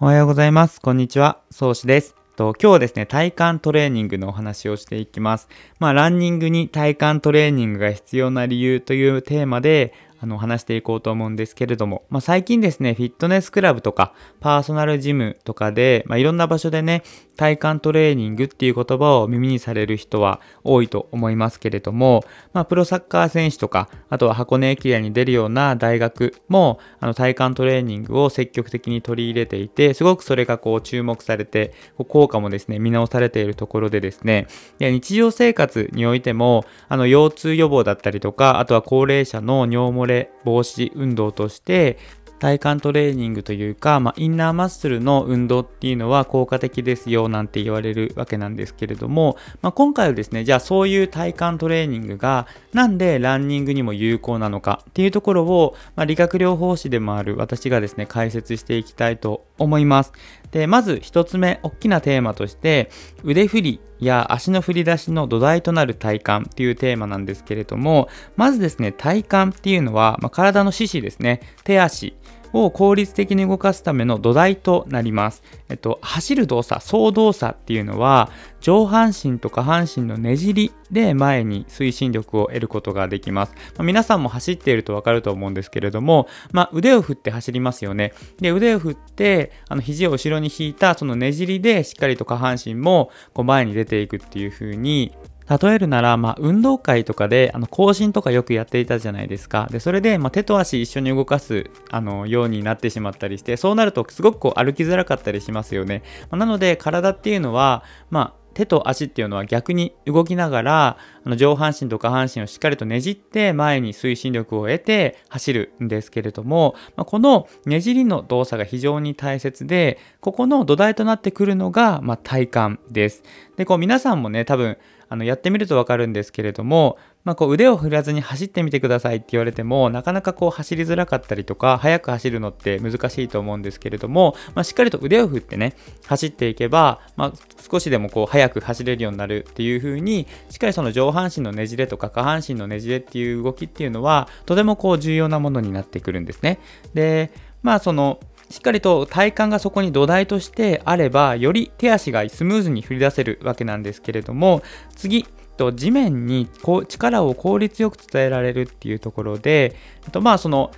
おはようございます。こんにちは。そうしです。と今日はですね、体幹トレーニングのお話をしていきます。まあ、ランニングに体幹トレーニングが必要な理由というテーマで、あの、話していこうと思うんですけれども、まあ、最近ですね、フィットネスクラブとか、パーソナルジムとかで、まあ、いろんな場所でね、体幹トレーニングっていう言葉を耳にされる人は多いと思いますけれども、まあ、プロサッカー選手とか、あとは箱根駅伝に出るような大学も、あの、体幹トレーニングを積極的に取り入れていて、すごくそれがこう注目されて、効果もですね、見直されているところでですね、日常生活においても、あの、腰痛予防だったりとか、あとは高齢者の尿漏れ防止運動として体幹トレーニングというか、まあ、インナーマッスルの運動っていうのは効果的ですよなんて言われるわけなんですけれども、まあ、今回はですねじゃあそういう体幹トレーニングがなんでランニングにも有効なのかっていうところを、まあ、理学療法士でもある私がですね解説していきたいと思います。でまず1つ目大きなテーマとして腕振りや足の振り出しの土台となる体幹っていうテーマなんですけれどもまずですね体幹っていうのは、まあ、体の四肢ですね。手足。を効率的に動かすための土台となります。えっと、走る動作、総動作っていうのは、上半身と下半身のねじりで前に推進力を得ることができます。まあ、皆さんも走っているとわかると思うんですけれども、まあ、腕を振って走りますよね。で、腕を振って、あの肘を後ろに引いたそのねじりでしっかりと下半身もこう前に出ていくっていう風に例えるなら、まあ、運動会とかで、あの、更新とかよくやっていたじゃないですか。で、それで、まあ、手と足一緒に動かす、あの、ようになってしまったりして、そうなると、すごくこう、歩きづらかったりしますよね。まあ、なので、体っていうのは、まあ、手と足っていうのは逆に動きながらあの上半身と下半身をしっかりとねじって前に推進力を得て走るんですけれども、まあ、このねじりの動作が非常に大切でここの土台となってくるのが、まあ、体幹です。でこう皆さんもね多分あのやってみるとわかるんですけれども、まあ、こう腕を振らずに走ってみてくださいって言われてもなかなかこう走りづらかったりとか速く走るのって難しいと思うんですけれども、まあ、しっかりと腕を振ってね走っていけば、まあ、少しでもこう速く走れるようになるっていう風にしっかりその上半身のねじれとか下半身のねじれっていう動きっていうのはとてもこう重要なものになってくるんですね。でまあそのしっかりと体幹がそこに土台としてあればより手足がスムーズに振り出せるわけなんですけれども次と地面にこう力を効率よく伝えられるっていうところでとまあその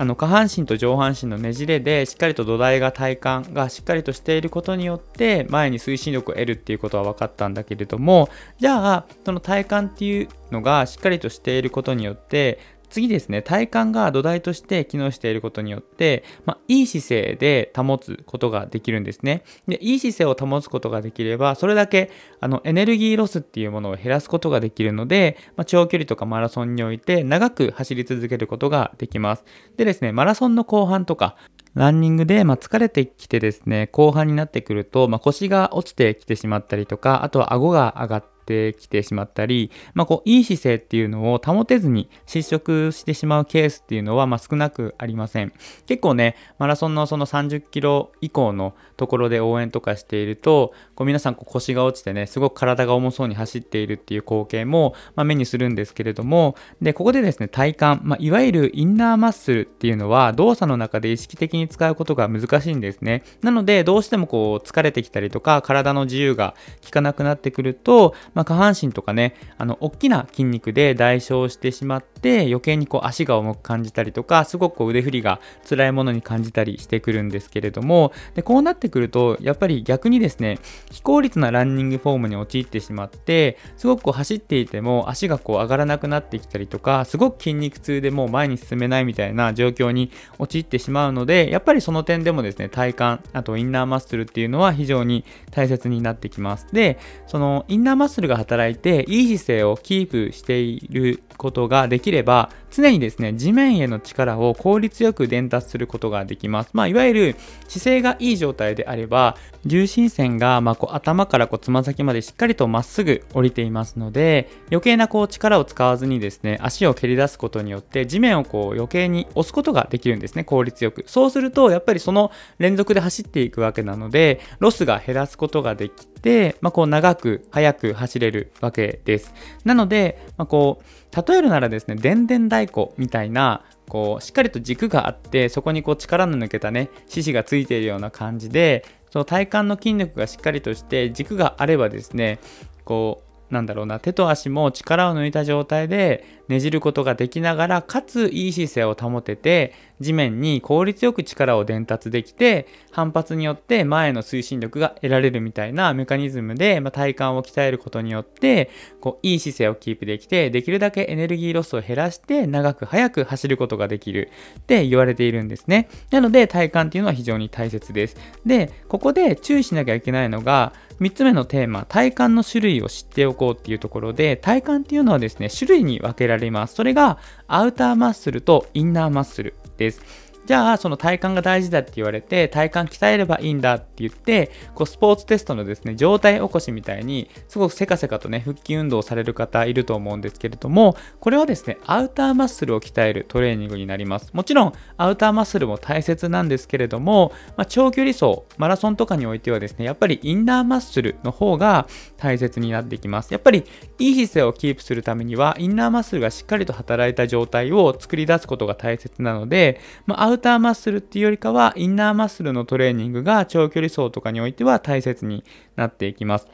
あの下半身と上半身のねじれでしっかりと土台が体幹がしっかりとしていることによって前に推進力を得るっていうことは分かったんだけれどもじゃあその体幹っていうのがしっかりとしていることによって次ですね、体幹が土台として機能していることによって、まあ、いい姿勢で保つことができるんですね。で、いい姿勢を保つことができれば、それだけあのエネルギーロスっていうものを減らすことができるので、まあ、長距離とかマラソンにおいて長く走り続けることができます。でですね、マラソンの後半とか、ランニングで、ま疲れてきてですね、後半になってくると、ま腰が落ちてきてしまったりとか、あとは顎が上がってってきてしまったり、まあ、こういい姿勢っていうのを保てずに失職してしまうケースっていうのは、まあ、少なくありません。結構ね、マラソンのその30キロ以降のところで応援とかしていると、こう皆さんこう腰が落ちてね、すごく体が重そうに走っているっていう光景も、まあ、目にするんですけれども、で、ここでですね、体幹、まあ、いわゆるインナーマッスルっていうのは動作の中で意識的に使うことが難しいんですね。なので、どうしてもこう疲れてきたりとか、体の自由が効かなくなってくると、まあ、下半身とかね、あの、大きな筋肉で代償してしまって、余計にこう足が重く感じたりとか、すごく腕振りが辛いものに感じたりしてくるんですけれども、で、こうなってくると、やっぱり逆にですね、非効率なランニングフォームに陥ってしまって、すごくこう走っていても足がこう上がらなくなってきたりとか、すごく筋肉痛でもう前に進めないみたいな状況に陥ってしまうので、やっぱりその点でもですね、体幹、あとインナーマッスルっていうのは非常に大切になってきます。で、そのインナーマッスが働いていい姿勢をキープしていることができれば常にですね地面への力を効率よく伝達することができます、まあ、いわゆる姿勢がいい状態であれば重心線がまこう頭からこうつま先までしっかりとまっすぐ降りていますので余計なこう力を使わずにですね足を蹴り出すことによって地面をこう余計に押すことができるんですね効率よくそうするとやっぱりその連続で走っていくわけなのでロスが減らすことができて、まあ、こう長く速く走れるわけです。なので、まあ、こう例えるならですね、でんでん太鼓みたいな、こう、しっかりと軸があって、そこにこう力の抜けたね、獅子がついているような感じで、その体幹の筋力がしっかりとして軸があればですね、こう、なんだろうな、手と足も力を抜いた状態でねじることができながら、かついい姿勢を保てて、地面に効率よく力を伝達できて、反発によって前の推進力が得られるみたいなメカニズムで、まあ、体幹を鍛えることによって、こう、いい姿勢をキープできて、できるだけエネルギーロスを減らして、長く速く走ることができるって言われているんですね。なので、体幹っていうのは非常に大切です。で、ここで注意しなきゃいけないのが、3つ目のテーマ、体幹の種類を知っておこうっていうところで、体幹っていうのはですね、種類に分けられます。それが、アウターマッスルとインナーマッスルです。じゃあ、その体幹が大事だって言われて、体幹鍛えればいいんだって言って、こう、スポーツテストのですね、状態起こしみたいに、すごくせかせかとね、腹筋運動をされる方いると思うんですけれども、これはですね、アウターマッスルを鍛えるトレーニングになります。もちろん、アウターマッスルも大切なんですけれども、まあ、長距離走、マラソンとかにおいてはですね、やっぱりインナーマッスルの方が大切になってきます。やっぱり、いい姿勢をキープするためには、インナーマッスルがしっかりと働いた状態を作り出すことが大切なので、まあ、ターマッスルっていうよりかは、インナーマッスルのトレーニングが長距離走とかにおいては大切になっていきます。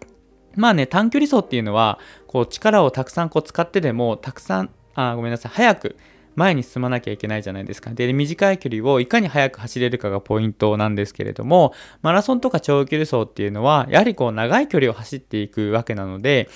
まあね、短距離走っていうのは、こう力をたくさんこう使ってでも、たくさん、あ、ごめんなさい、早く前に進まなきゃいけないじゃないですか。で、短い距離をいかに速く走れるかがポイントなんですけれども、マラソンとか長距離走っていうのは、やはりこう長い距離を走っていくわけなので、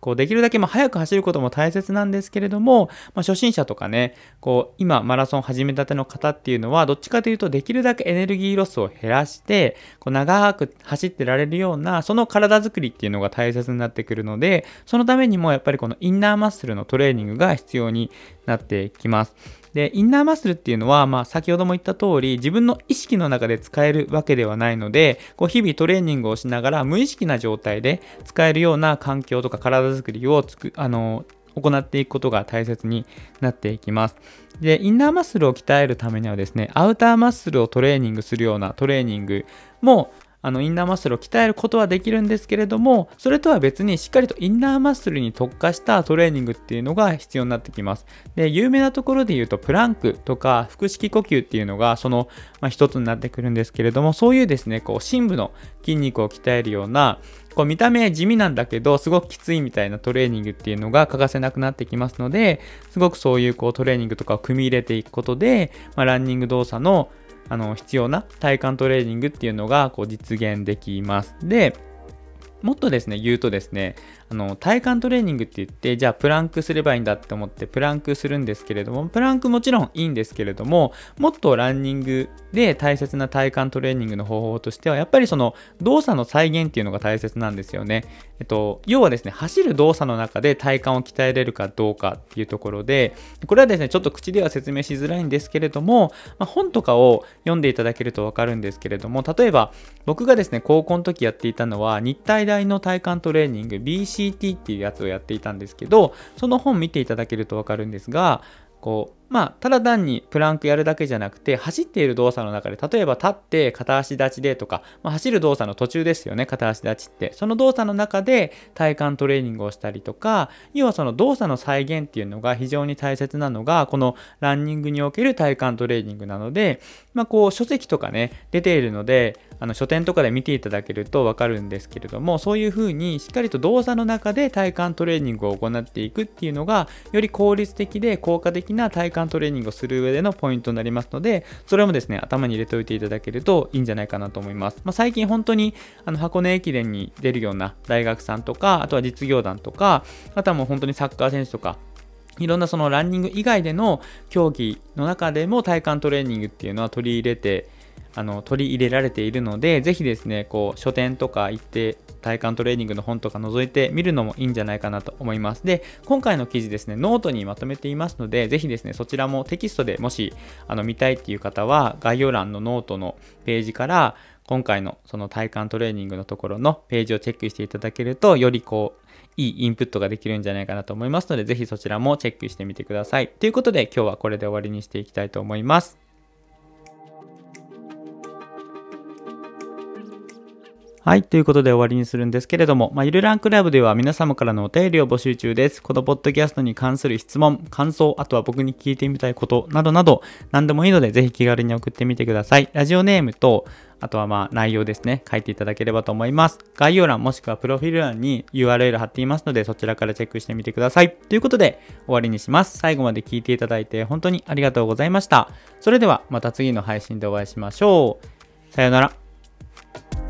こうできるだけま早く走ることも大切なんですけれども、まあ、初心者とかね、こう今マラソン始めたての方っていうのは、どっちかというとできるだけエネルギーロスを減らして、こう長く走ってられるような、その体づくりっていうのが大切になってくるので、そのためにもやっぱりこのインナーマッスルのトレーニングが必要になってきます。で、インナーマッスルっていうのは、まあ、先ほども言った通り、自分の意識の中で使えるわけではないので、こう日々トレーニングをしながら、無意識な状態で使えるような環境とか体づくりをつく、あの、行っていくことが大切になっていきます。で、インナーマッスルを鍛えるためにはですね、アウターマッスルをトレーニングするようなトレーニングもあのインナーマッスルを鍛えることはできるんですけれども、それとは別にしっかりとインナーマッスルに特化したトレーニングっていうのが必要になってきます。で、有名なところで言うと、プランクとか腹式呼吸っていうのがその、まあ、一つになってくるんですけれども、そういうですね、こう、深部の筋肉を鍛えるような、こう見た目地味なんだけど、すごくきついみたいなトレーニングっていうのが欠かせなくなってきますので、すごくそういうこうトレーニングとかを組み入れていくことで、まあ、ランニング動作のあの必要な体幹トレーニングっていうのがこう実現できます。で、もっとですね、言うとですね、あの体幹トレーニングって言ってじゃあプランクすればいいんだって思ってプランクするんですけれどもプランクもちろんいいんですけれどももっとランニングで大切な体幹トレーニングの方法としてはやっぱりその動作の再現っていうのが大切なんですよね。えっと、要はですね走る動作の中で体幹を鍛えれるかどうかっていうところでこれはですねちょっと口では説明しづらいんですけれども、まあ、本とかを読んでいただけるとわかるんですけれども例えば僕がですね高校の時やっていたのは日体大の体幹トレーニング BC CT っていうやつをやっていたんですけど、その本見ていただけるとわかるんですが、こう、まあ、ただ単にプランクやるだけじゃなくて、走っている動作の中で、例えば立って片足立ちでとか、まあ、走る動作の途中ですよね、片足立ちって。その動作の中で体幹トレーニングをしたりとか、要はその動作の再現っていうのが非常に大切なのが、このランニングにおける体幹トレーニングなので、まあ、こう、書籍とかね、出ているので、あの書店とかで見ていただけるとわかるんですけれども、そういうふうにしっかりと動作の中で体幹トレーニングを行っていくっていうのが、より効率的で効果的な体幹トレーニングをする上でのポイントになりますので、それもですね、頭に入れておいていただけるといいんじゃないかなと思います。まあ、最近本当にあの箱根駅伝に出るような大学さんとか、あとは実業団とか、あとはもう本当にサッカー選手とか、いろんなそのランニング以外での競技の中でも体幹トレーニングっていうのは取り入れてあの取り入れられているので、ぜひですね、こう書店とか行って体幹トレーニングの本とか覗いてみるのもいいんじゃないかなと思います。で、今回の記事ですね、ノートにまとめていますので、ぜひですね、そちらもテキストでもしあの見たいっていう方は、概要欄のノートのページから、今回のその体幹トレーニングのところのページをチェックしていただけると、よりこう、いいインプットができるんじゃないかなと思いますので、ぜひそちらもチェックしてみてください。ということで、今日はこれで終わりにしていきたいと思います。はい。ということで終わりにするんですけれども、まあ、ゆるランクラブでは皆様からのお便りを募集中です。このポッドキャストに関する質問、感想、あとは僕に聞いてみたいことなどなど、何でもいいので、ぜひ気軽に送ってみてください。ラジオネームと、あとはまあ内容ですね、書いていただければと思います。概要欄もしくはプロフィール欄に URL 貼っていますので、そちらからチェックしてみてください。ということで、終わりにします。最後まで聞いていただいて本当にありがとうございました。それではまた次の配信でお会いしましょう。さようなら。